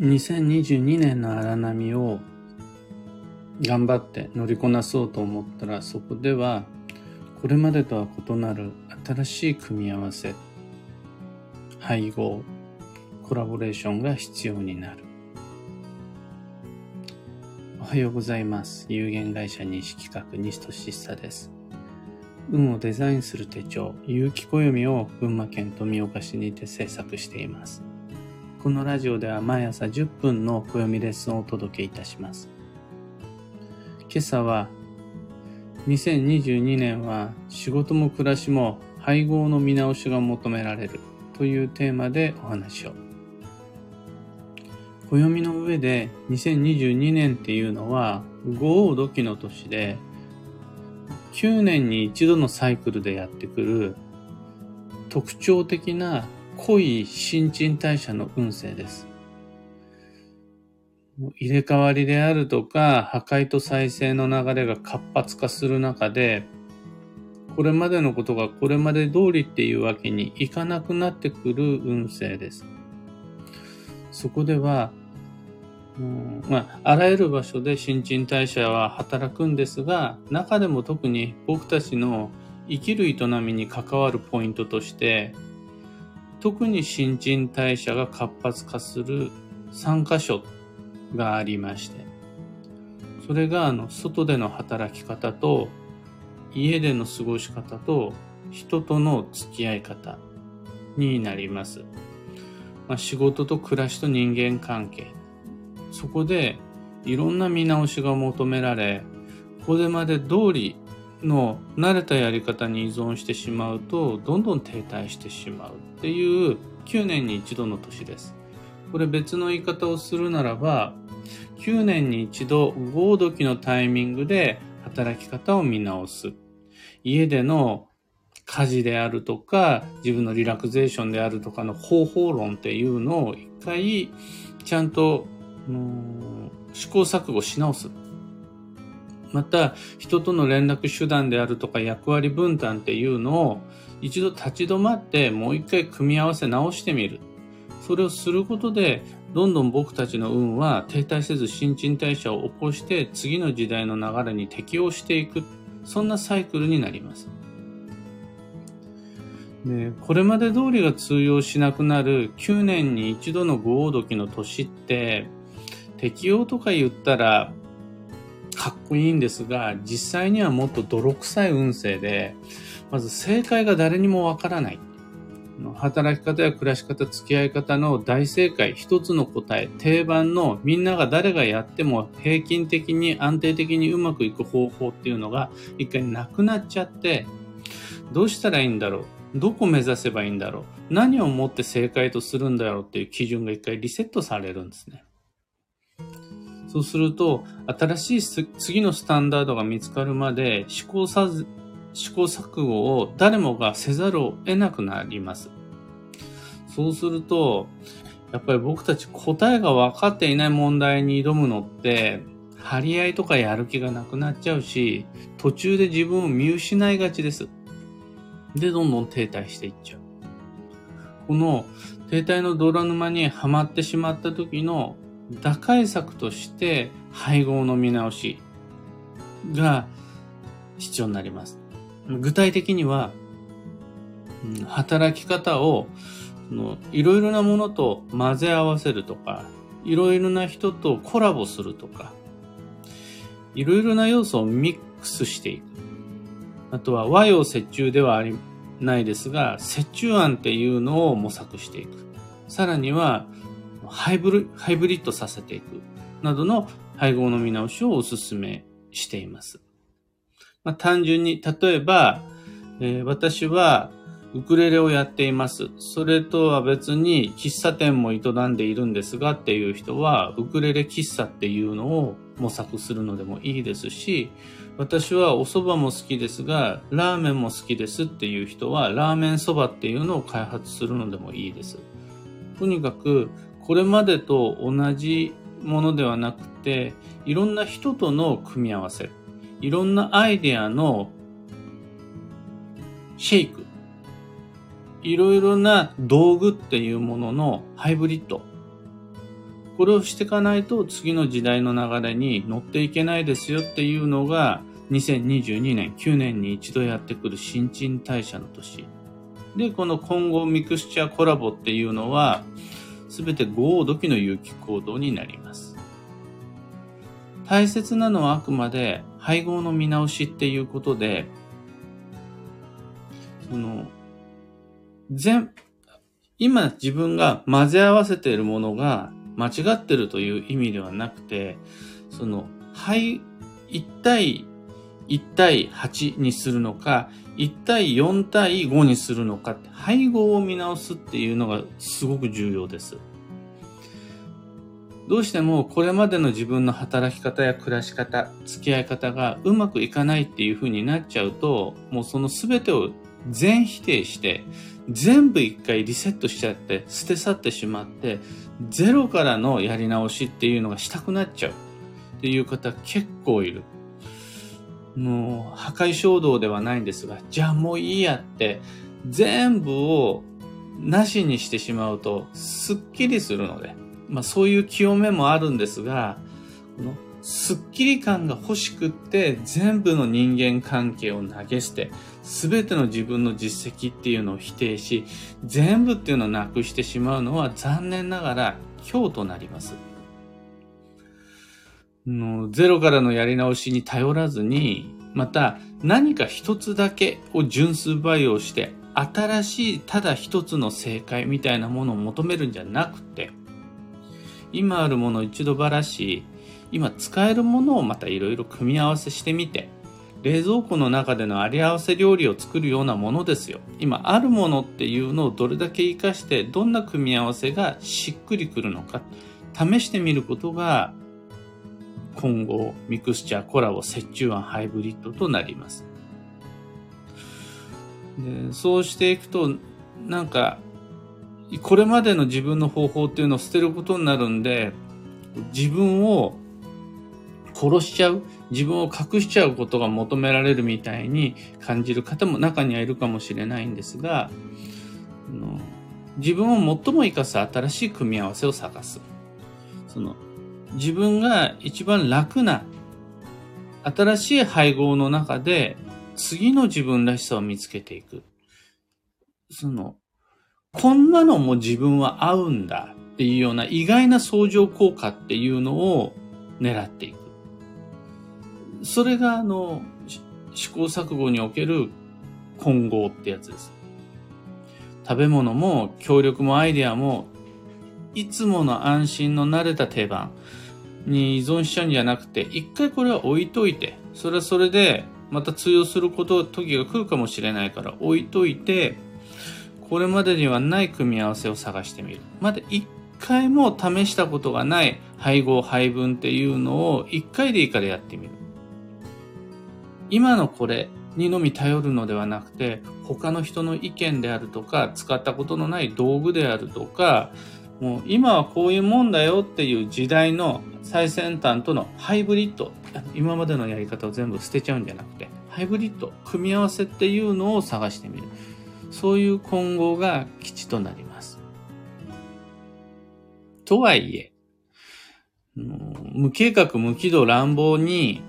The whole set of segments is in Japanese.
2022年の荒波を頑張って乗りこなそうと思ったらそこではこれまでとは異なる新しい組み合わせ配合コラボレーションが必要になる。おはようございます。有限会社西企画西俊久です。運をデザインする手帳有機暦を群馬県富岡市にて制作しています。このラジオでは毎朝10分の暦レッスンをお届けいたします。今朝は2022年は仕事も暮らしも配合の見直しが求められるというテーマでお話を。暦の上で2022年っていうのは五王土器の年で9年に一度のサイクルでやってくる特徴的な濃い新陳代謝の運勢です。入れ替わりであるとか、破壊と再生の流れが活発化する中で、これまでのことがこれまで通りっていうわけにいかなくなってくる運勢です。そこでは、うんまあ、あらゆる場所で新陳代謝は働くんですが、中でも特に僕たちの生きる営みに関わるポイントとして、特に新陳代謝が活発化する3箇所がありまして、それがあの外での働き方と家での過ごし方と人との付き合い方になります。まあ、仕事と暮らしと人間関係。そこでいろんな見直しが求められ、これまで通りの慣れたやり方に依存してしまうとどんどん停滞してしまうっていう9年に一度の年です。これ別の言い方をするならば9年に一度合時のタイミングで働き方を見直す。家での家事であるとか自分のリラクゼーションであるとかの方法論っていうのを一回ちゃんと試行錯誤し直す。また、人との連絡手段であるとか役割分担っていうのを一度立ち止まってもう一回組み合わせ直してみる。それをすることで、どんどん僕たちの運は停滞せず新陳代謝を起こして次の時代の流れに適応していく。そんなサイクルになります。でこれまで通りが通用しなくなる9年に一度の豪王時の年って適応とか言ったらかっこいいんですが、実際にはもっと泥臭い運勢で、まず正解が誰にもわからない。働き方や暮らし方、付き合い方の大正解、一つの答え、定番のみんなが誰がやっても平均的に安定的にうまくいく方法っていうのが一回なくなっちゃって、どうしたらいいんだろう？どこ目指せばいいんだろう？何をもって正解とするんだろうっていう基準が一回リセットされるんですね。そうすると、新しい次のスタンダードが見つかるまで試行さず試行錯誤を誰もがせざるを得なくなります。そうすると、やっぱり僕たち答えが分かっていない問題に挑むのって、張り合いとかやる気がなくなっちゃうし、途中で自分を見失いがちです。で、どんどん停滞していっちゃう。この停滞の泥沼にはまってしまった時の打開策として配合の見直しが必要になります。具体的には、働き方をいろいろなものと混ぜ合わせるとか、いろいろな人とコラボするとか、いろいろな要素をミックスしていく。あとは和洋折衷ではありないですが、折衷案っていうのを模索していく。さらには、ハイブリハイブリッドさせていくなどの配合の見直しをお勧めしています。まあ、単純に、例えば、えー、私はウクレレをやっています。それとは別に喫茶店も営んでいるんですがっていう人は、ウクレレ喫茶っていうのを模索するのでもいいですし、私はお蕎麦も好きですが、ラーメンも好きですっていう人は、ラーメン蕎麦っていうのを開発するのでもいいです。とにかく、これまでと同じものではなくて、いろんな人との組み合わせ、いろんなアイデアのシェイク、いろいろな道具っていうもののハイブリッド。これをしていかないと次の時代の流れに乗っていけないですよっていうのが2022年9年に一度やってくる新陳代謝の年。で、この混合ミクスチャーコラボっていうのは全て合土器の有機行動になります。大切なのはあくまで配合の見直しっていうことで、その、全、今自分が混ぜ合わせているものが間違ってるという意味ではなくて、その、配、1対1対8にするのか、1対4対5にするのか、配合を見直すっていうのがすごく重要です。どうしてもこれまでの自分の働き方や暮らし方、付き合い方がうまくいかないっていう風になっちゃうと、もうその全てを全否定して、全部一回リセットしちゃって、捨て去ってしまって、ゼロからのやり直しっていうのがしたくなっちゃうっていう方結構いる。もう破壊衝動ではないんですが、じゃあもういいやって、全部をなしにしてしまうと、すっきりするので、まあそういう清めもあるんですが、このスッキリ感が欲しくって全部の人間関係を投げ捨て、すべての自分の実績っていうのを否定し、全部っていうのをなくしてしまうのは残念ながら今日となります。のゼロからのやり直しに頼らずに、また何か一つだけを純粋培養して、新しいただ一つの正解みたいなものを求めるんじゃなくて、今あるものを一度ばらし、今使えるものをまたいろいろ組み合わせしてみて、冷蔵庫の中でのあり合わせ料理を作るようなものですよ。今あるものっていうのをどれだけ活かしてどんな組み合わせがしっくりくるのか試してみることが今後ミクスチャーコラボ折衷案ハイブリッドとなります。でそうしていくとなんかこれまでの自分の方法っていうのを捨てることになるんで自分を殺しちゃう自分を隠しちゃうことが求められるみたいに感じる方も中にはいるかもしれないんですが自分を最も生かす新しい組み合わせを探すその自分が一番楽な新しい配合の中で次の自分らしさを見つけていく。その、こんなのも自分は合うんだっていうような意外な相乗効果っていうのを狙っていく。それがあの、試行錯誤における混合ってやつです。食べ物も協力もアイデアもいつもの安心の慣れた定番に依存しちゃうんじゃなくて、一回これは置いといて、それはそれでまた通用すること、時が来るかもしれないから置いといて、これまでにはない組み合わせを探してみる。まだ一回も試したことがない配合配分っていうのを一回でいいからやってみる。今のこれにのみ頼るのではなくて、他の人の意見であるとか、使ったことのない道具であるとか、もう今はこういうもんだよっていう時代の最先端とのハイブリッド。今までのやり方を全部捨てちゃうんじゃなくて、ハイブリッド、組み合わせっていうのを探してみる。そういう混合が基地となります。とはいえ、無計画、無軌道、乱暴に、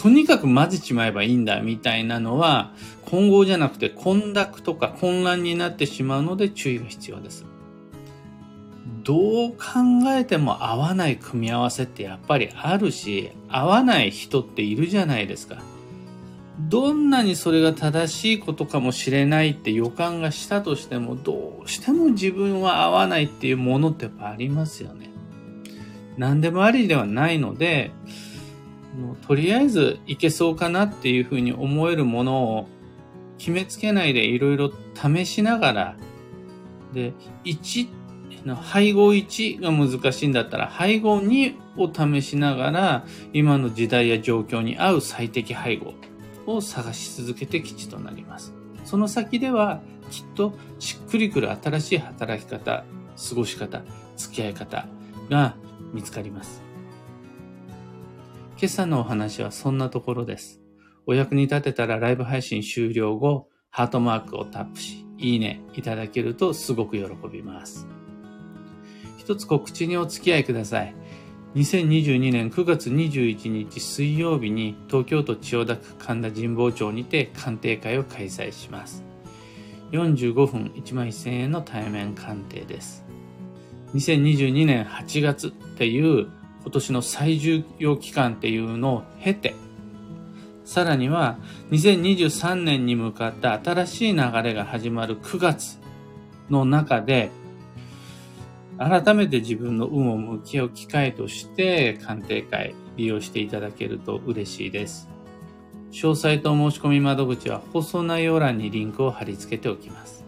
とにかく混ぜちまえばいいんだみたいなのは、混合じゃなくて混濁とか混乱になってしまうので注意が必要です。どう考えても合わない組み合わせってやっぱりあるし、合わない人っているじゃないですか。どんなにそれが正しいことかもしれないって予感がしたとしても、どうしても自分は合わないっていうものってやっぱありますよね。何でもありではないので、とりあえずいけそうかなっていうふうに思えるものを決めつけないでいろいろ試しながら、で、1配合1が難しいんだったら、配合2を試しながら、今の時代や状況に合う最適配合を探し続けて基地となります。その先では、きっとしっくりくる新しい働き方、過ごし方、付き合い方が見つかります。今朝のお話はそんなところです。お役に立てたらライブ配信終了後、ハートマークをタップし、いいねいただけるとすごく喜びます。一つ告知にお付き合いください。2022年9月21日水曜日に東京都千代田区神田神保町にて鑑定会を開催します。45分1万1000円の対面鑑定です。2022年8月っていう今年の最重要期間っていうのを経て、さらには2023年に向かった新しい流れが始まる9月の中で、改めて自分の運を向き合う機会として鑑定会利用していただけると嬉しいです。詳細と申し込み窓口は放送内容欄にリンクを貼り付けておきます。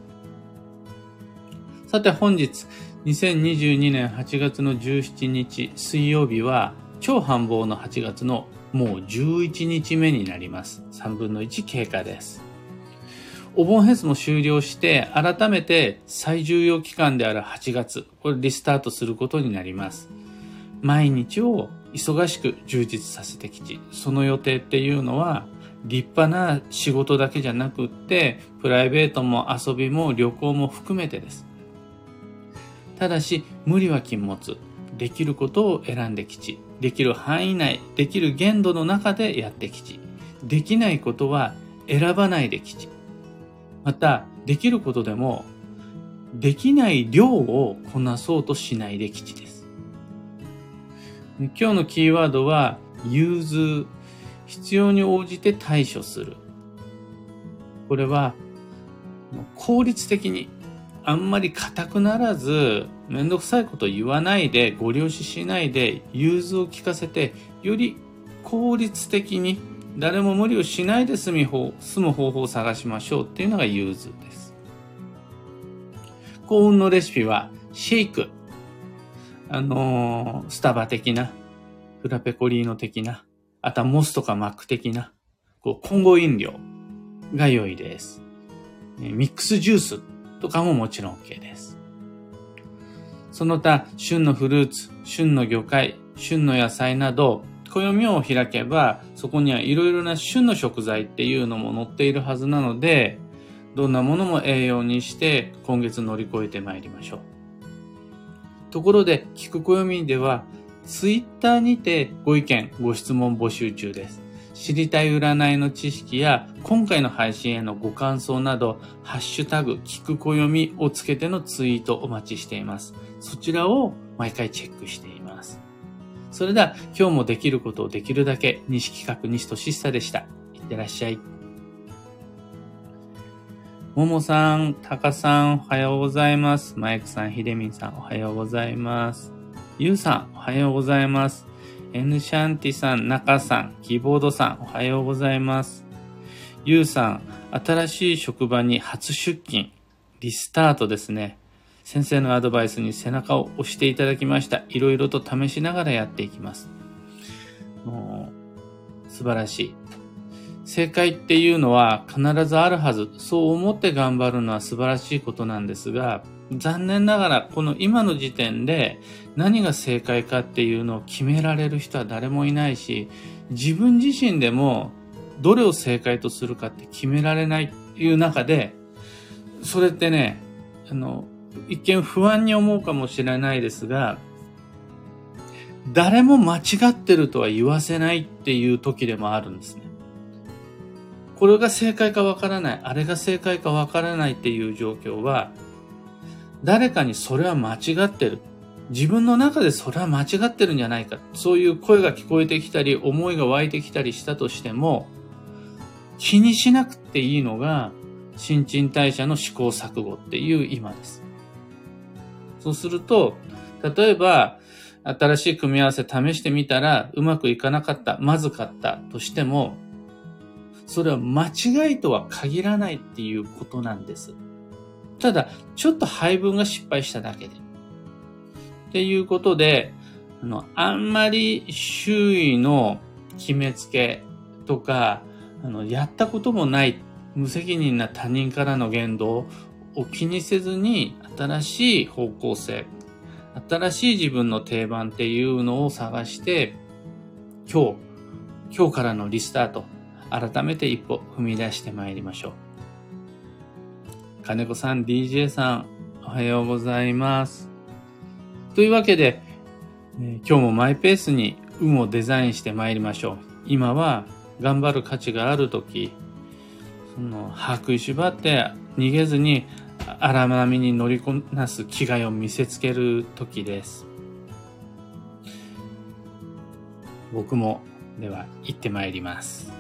さて本日、2022年8月の17日水曜日は超繁忙の8月のもう11日目になります。3分の1経過です。お盆フェスも終了して、改めて最重要期間である8月、これリスタートすることになります。毎日を忙しく充実させてきち、その予定っていうのは、立派な仕事だけじゃなくって、プライベートも遊びも旅行も含めてです。ただし、無理は禁物。できることを選んできち。できる範囲内、できる限度の中でやってきち。できないことは選ばないできち。また、できることでも、できない量をこなそうとしないで吉です。今日のキーワードは、融通。必要に応じて対処する。これは、効率的に、あんまり硬くならず、めんどくさいこと言わないで、ご了承しないで、融通を聞かせて、より効率的に誰も無理をしないで住み方住む方法を探しましょうっていうのが融通です。幸運のレシピは、シェイク。あのー、スタバ的な、フラペコリーノ的な、あとはモスとかマック的な、こう混合飲料が良いです。ミックスジュースとかももちろん OK です。その他、旬のフルーツ、旬の魚介、旬の野菜など、暦を開けば、そこにはいろいろな旬の食材っていうのも載っているはずなので、どんなものも栄養にして今月乗り越えてまいりましょう。ところで、聞く暦では、ツイッターにてご意見、ご質問募集中です。知りたい占いの知識や、今回の配信へのご感想など、ハッシュタグ、聞く暦をつけてのツイートお待ちしています。そちらを毎回チェックしています。それでは今日もできることをできるだけ西企画西俊久でした。いってらっしゃい。ももさん、たかさん、おはようございます。マイクさん、ひでみんさん、おはようございます。ゆうさん、おはようございます。エヌシャンティさん、ナカさん、キーボードさん、おはようございます。ゆうさん、新しい職場に初出勤、リスタートですね。先生のアドバイスに背中を押していただきました。いろいろと試しながらやっていきます。もう素晴らしい。正解っていうのは必ずあるはず。そう思って頑張るのは素晴らしいことなんですが、残念ながらこの今の時点で何が正解かっていうのを決められる人は誰もいないし、自分自身でもどれを正解とするかって決められないっていう中で、それってね、あの、一見不安に思うかもしれないですが、誰も間違ってるとは言わせないっていう時でもあるんですね。これが正解かわからない、あれが正解かわからないっていう状況は、誰かにそれは間違ってる。自分の中でそれは間違ってるんじゃないか。そういう声が聞こえてきたり、思いが湧いてきたりしたとしても、気にしなくていいのが、新陳代謝の試行錯誤っていう今です。そうすると、例えば、新しい組み合わせ試してみたらうまくいかなかった、まずかったとしても、それは間違いとは限らないっていうことなんです。ただ、ちょっと配分が失敗しただけで。っていうことで、あの、あんまり周囲の決めつけとか、あの、やったこともない無責任な他人からの言動を気にせずに新しい方向性、新しい自分の定番っていうのを探して、今日、今日からのリスタート、改めて一歩踏み出してまいりましょう。金子さん、DJ さん、おはようございます。というわけで、え今日もマイペースに運をデザインして参りましょう。今は頑張る価値がある時、その、把握縛って逃げずに荒波に乗りこなす気概を見せつける時です。僕も、では行ってまいります。